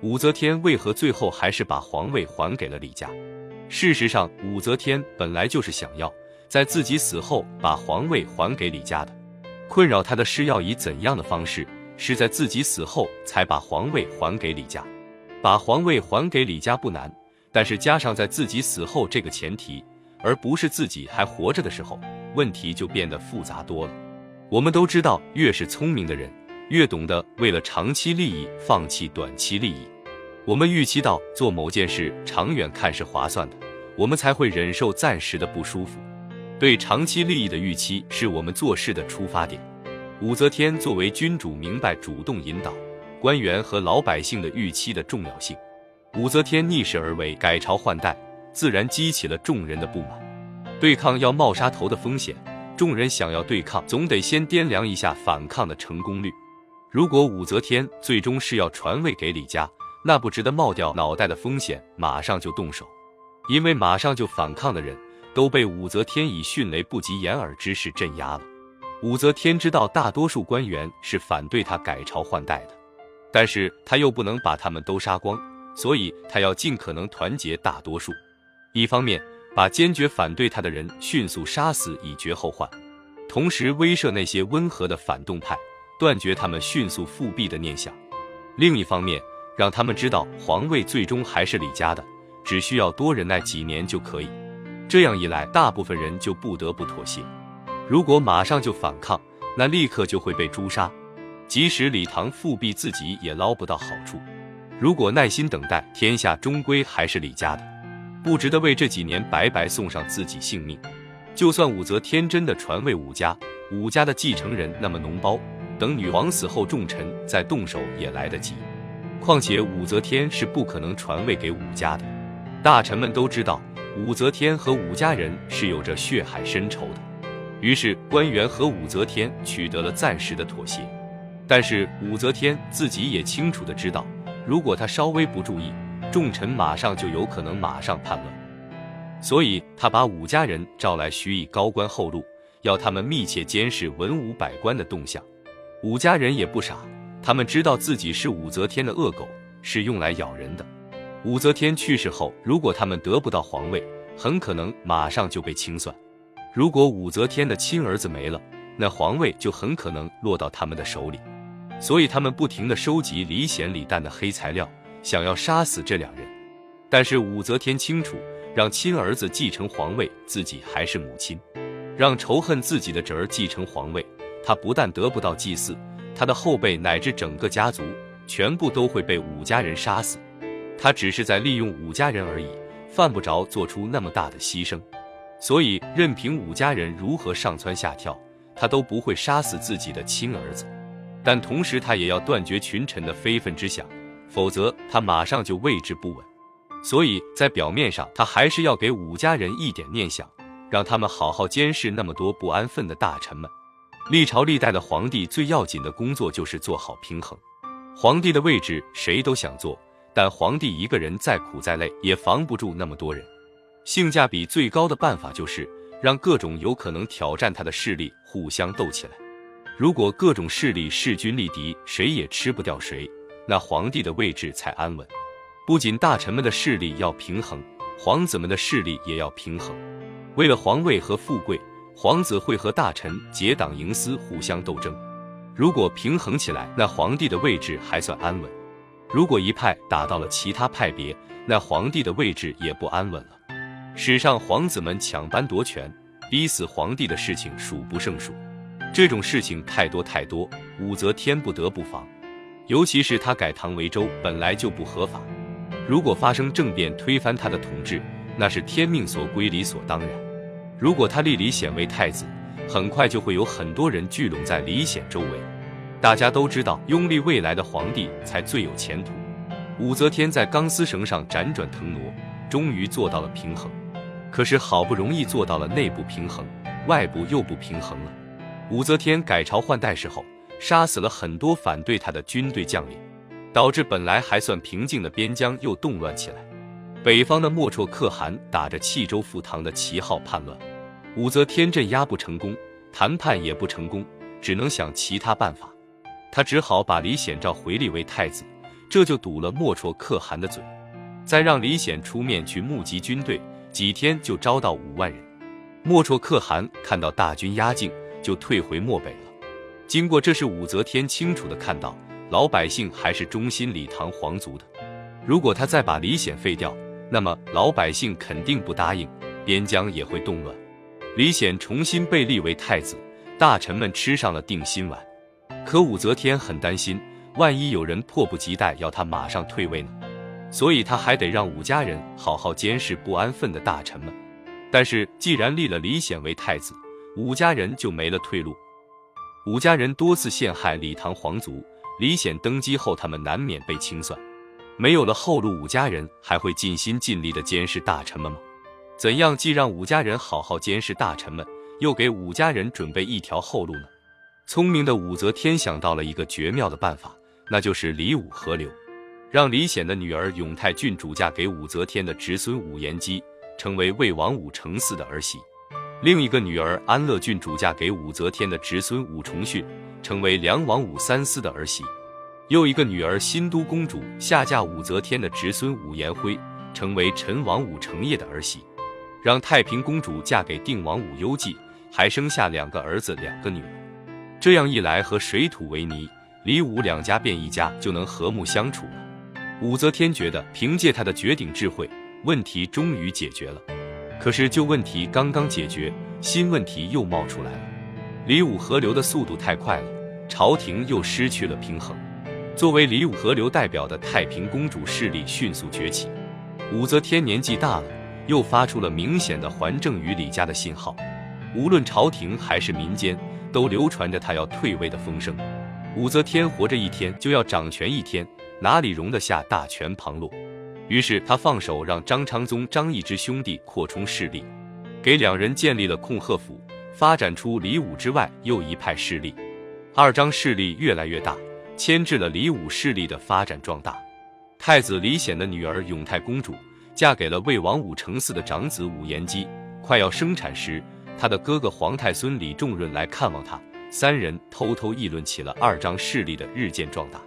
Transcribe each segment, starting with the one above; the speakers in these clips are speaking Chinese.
武则天为何最后还是把皇位还给了李家？事实上，武则天本来就是想要在自己死后把皇位还给李家的。困扰她的是要以怎样的方式，是在自己死后才把皇位还给李家。把皇位还给李家不难，但是加上在自己死后这个前提，而不是自己还活着的时候，问题就变得复杂多了。我们都知道，越是聪明的人。越懂得为了长期利益放弃短期利益，我们预期到做某件事长远看是划算的，我们才会忍受暂时的不舒服。对长期利益的预期是我们做事的出发点。武则天作为君主，明白主动引导官员和老百姓的预期的重要性。武则天逆势而为，改朝换代，自然激起了众人的不满。对抗要冒杀头的风险，众人想要对抗，总得先掂量一下反抗的成功率。如果武则天最终是要传位给李家，那不值得冒掉脑袋的风险，马上就动手，因为马上就反抗的人都被武则天以迅雷不及掩耳之势镇压了。武则天知道大多数官员是反对她改朝换代的，但是她又不能把他们都杀光，所以她要尽可能团结大多数，一方面把坚决反对她的人迅速杀死以绝后患，同时威慑那些温和的反动派。断绝他们迅速复辟的念想。另一方面，让他们知道皇位最终还是李家的，只需要多忍耐几年就可以。这样一来，大部分人就不得不妥协。如果马上就反抗，那立刻就会被诛杀。即使李唐复辟，自己也捞不到好处。如果耐心等待，天下终归还是李家的，不值得为这几年白白送上自己性命。就算武则天真的传位武家，武家的继承人那么脓包。等女王死后，重臣再动手也来得及。况且武则天是不可能传位给武家的，大臣们都知道武则天和武家人是有着血海深仇的。于是官员和武则天取得了暂时的妥协。但是武则天自己也清楚的知道，如果她稍微不注意，重臣马上就有可能马上叛乱。所以她把武家人召来，许以高官厚禄，要他们密切监视文武百官的动向。武家人也不傻，他们知道自己是武则天的恶狗，是用来咬人的。武则天去世后，如果他们得不到皇位，很可能马上就被清算；如果武则天的亲儿子没了，那皇位就很可能落到他们的手里。所以他们不停地收集李显、李旦的黑材料，想要杀死这两人。但是武则天清楚，让亲儿子继承皇位，自己还是母亲；让仇恨自己的侄儿继承皇位。他不但得不到祭祀，他的后辈乃至整个家族全部都会被武家人杀死。他只是在利用武家人而已，犯不着做出那么大的牺牲。所以，任凭武家人如何上蹿下跳，他都不会杀死自己的亲儿子。但同时，他也要断绝群臣的非分之想，否则他马上就位置不稳。所以在表面上，他还是要给武家人一点念想，让他们好好监视那么多不安分的大臣们。历朝历代的皇帝最要紧的工作就是做好平衡。皇帝的位置谁都想做，但皇帝一个人再苦再累也防不住那么多人。性价比最高的办法就是让各种有可能挑战他的势力互相斗起来。如果各种势力势均力敌，谁也吃不掉谁，那皇帝的位置才安稳。不仅大臣们的势力要平衡，皇子们的势力也要平衡。为了皇位和富贵。皇子会和大臣结党营私，互相斗争。如果平衡起来，那皇帝的位置还算安稳；如果一派打到了其他派别，那皇帝的位置也不安稳了。史上皇子们抢班夺权、逼死皇帝的事情数不胜数，这种事情太多太多，武则天不得不防。尤其是他改唐为周，本来就不合法，如果发生政变推翻他的统治，那是天命所归，理所当然。如果他立李显为太子，很快就会有很多人聚拢在李显周围。大家都知道，拥立未来的皇帝才最有前途。武则天在钢丝绳上辗转腾挪，终于做到了平衡。可是好不容易做到了内部平衡，外部又不平衡了。武则天改朝换代时候，杀死了很多反对她的军队将领，导致本来还算平静的边疆又动乱起来。北方的莫绰可汗打着弃州复唐的旗号叛乱。武则天镇压不成功，谈判也不成功，只能想其他办法。他只好把李显召回立为太子，这就堵了莫绰可汗的嘴。再让李显出面去募集军队，几天就招到五万人。莫绰可汗看到大军压境，就退回漠北了。经过这事，武则天清楚的看到，老百姓还是忠心李唐皇族的。如果他再把李显废掉，那么老百姓肯定不答应，边疆也会动乱。李显重新被立为太子，大臣们吃上了定心丸。可武则天很担心，万一有人迫不及待要他马上退位呢？所以他还得让武家人好好监视不安分的大臣们。但是既然立了李显为太子，武家人就没了退路。武家人多次陷害李唐皇族，李显登基后，他们难免被清算。没有了后路，武家人还会尽心尽力的监视大臣们吗？怎样既让武家人好好监视大臣们，又给武家人准备一条后路呢？聪明的武则天想到了一个绝妙的办法，那就是李武合流，让李显的女儿永泰郡主嫁给武则天的侄孙武延基，成为魏王武承嗣的儿媳；另一个女儿安乐郡主嫁给武则天的侄孙武重训，成为梁王武三思的儿媳。又一个女儿新都公主下嫁武则天的侄孙武延辉，成为陈王武承业的儿媳，让太平公主嫁给定王武攸暨，还生下两个儿子两个女儿。这样一来，和水土为泥，李武两家变一家就能和睦相处了。武则天觉得，凭借她的绝顶智慧，问题终于解决了。可是旧问题刚刚解决，新问题又冒出来了。李武合流的速度太快了，朝廷又失去了平衡。作为李武河流代表的太平公主势力迅速崛起，武则天年纪大了，又发出了明显的还政于李家的信号。无论朝廷还是民间，都流传着她要退位的风声。武则天活着一天就要掌权一天，哪里容得下大权旁落？于是他放手让张昌宗、张易之兄弟扩充势力，给两人建立了控鹤府，发展出李武之外又一派势力。二张势力越来越大。牵制了李武势力的发展壮大。太子李显的女儿永泰公主嫁给了魏王武承嗣的长子武延基。快要生产时，他的哥哥皇太孙李重润来看望他，三人偷偷议论起了二张势力的日渐壮大。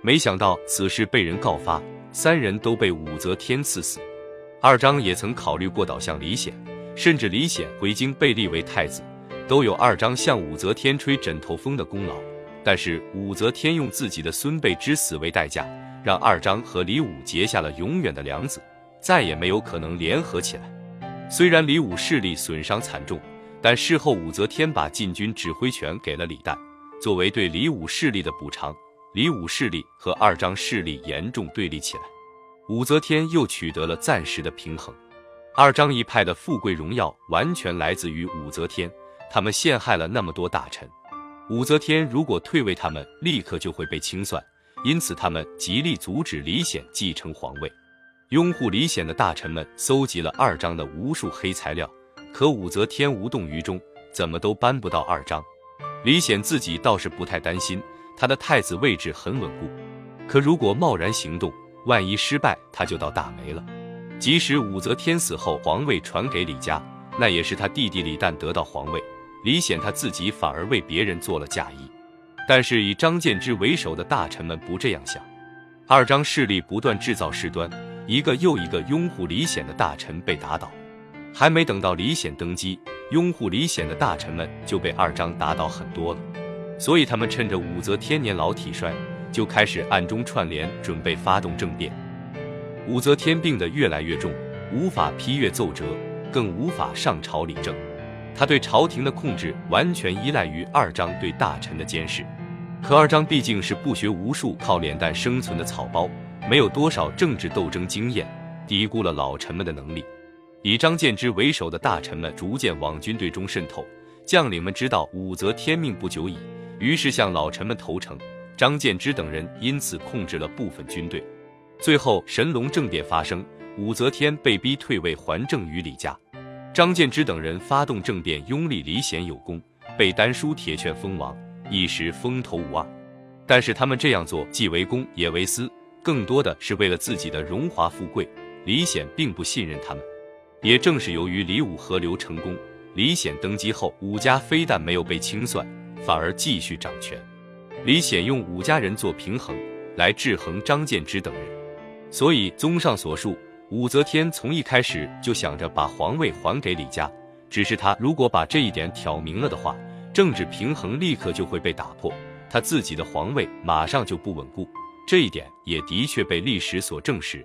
没想到此事被人告发，三人都被武则天赐死。二张也曾考虑过倒向李显，甚至李显回京被立为太子，都有二张向武则天吹枕头风的功劳。但是武则天用自己的孙辈之死为代价，让二张和李武结下了永远的梁子，再也没有可能联合起来。虽然李武势力损伤惨重，但事后武则天把禁军指挥权给了李旦，作为对李武势力的补偿。李武势力和二张势力严重对立起来，武则天又取得了暂时的平衡。二张一派的富贵荣耀完全来自于武则天，他们陷害了那么多大臣。武则天如果退位，他们立刻就会被清算，因此他们极力阻止李显继承皇位。拥护李显的大臣们搜集了二张的无数黑材料，可武则天无动于衷，怎么都扳不到二张。李显自己倒是不太担心，他的太子位置很稳固。可如果贸然行动，万一失败，他就倒大霉了。即使武则天死后，皇位传给李家，那也是他弟弟李旦得到皇位。李显他自己反而为别人做了嫁衣，但是以张建之为首的大臣们不这样想。二张势力不断制造事端，一个又一个拥护李显的大臣被打倒，还没等到李显登基，拥护李显的大臣们就被二张打倒很多了。所以他们趁着武则天年老体衰，就开始暗中串联，准备发动政变。武则天病得越来越重，无法批阅奏折，更无法上朝理政。他对朝廷的控制完全依赖于二张对大臣的监视，可二张毕竟是不学无术、靠脸蛋生存的草包，没有多少政治斗争经验，低估了老臣们的能力。以张建之为首的大臣们逐渐往军队中渗透，将领们知道武则天命不久矣，于是向老臣们投诚。张建之等人因此控制了部分军队，最后神龙政变发生，武则天被逼退位还政于李家。张建之等人发动政变，拥立李显有功，被丹书铁券封王，一时风头无二。但是他们这样做既为公也为私，更多的是为了自己的荣华富贵。李显并不信任他们。也正是由于李武合流成功，李显登基后，武家非但没有被清算，反而继续掌权。李显用武家人做平衡，来制衡张建之等人。所以，综上所述，武则天从一开始就想着把皇位还给李家。只是她如果把这一点挑明了的话，政治平衡立刻就会被打破，她自己的皇位马上就不稳固。这一点也的确被历史所证实。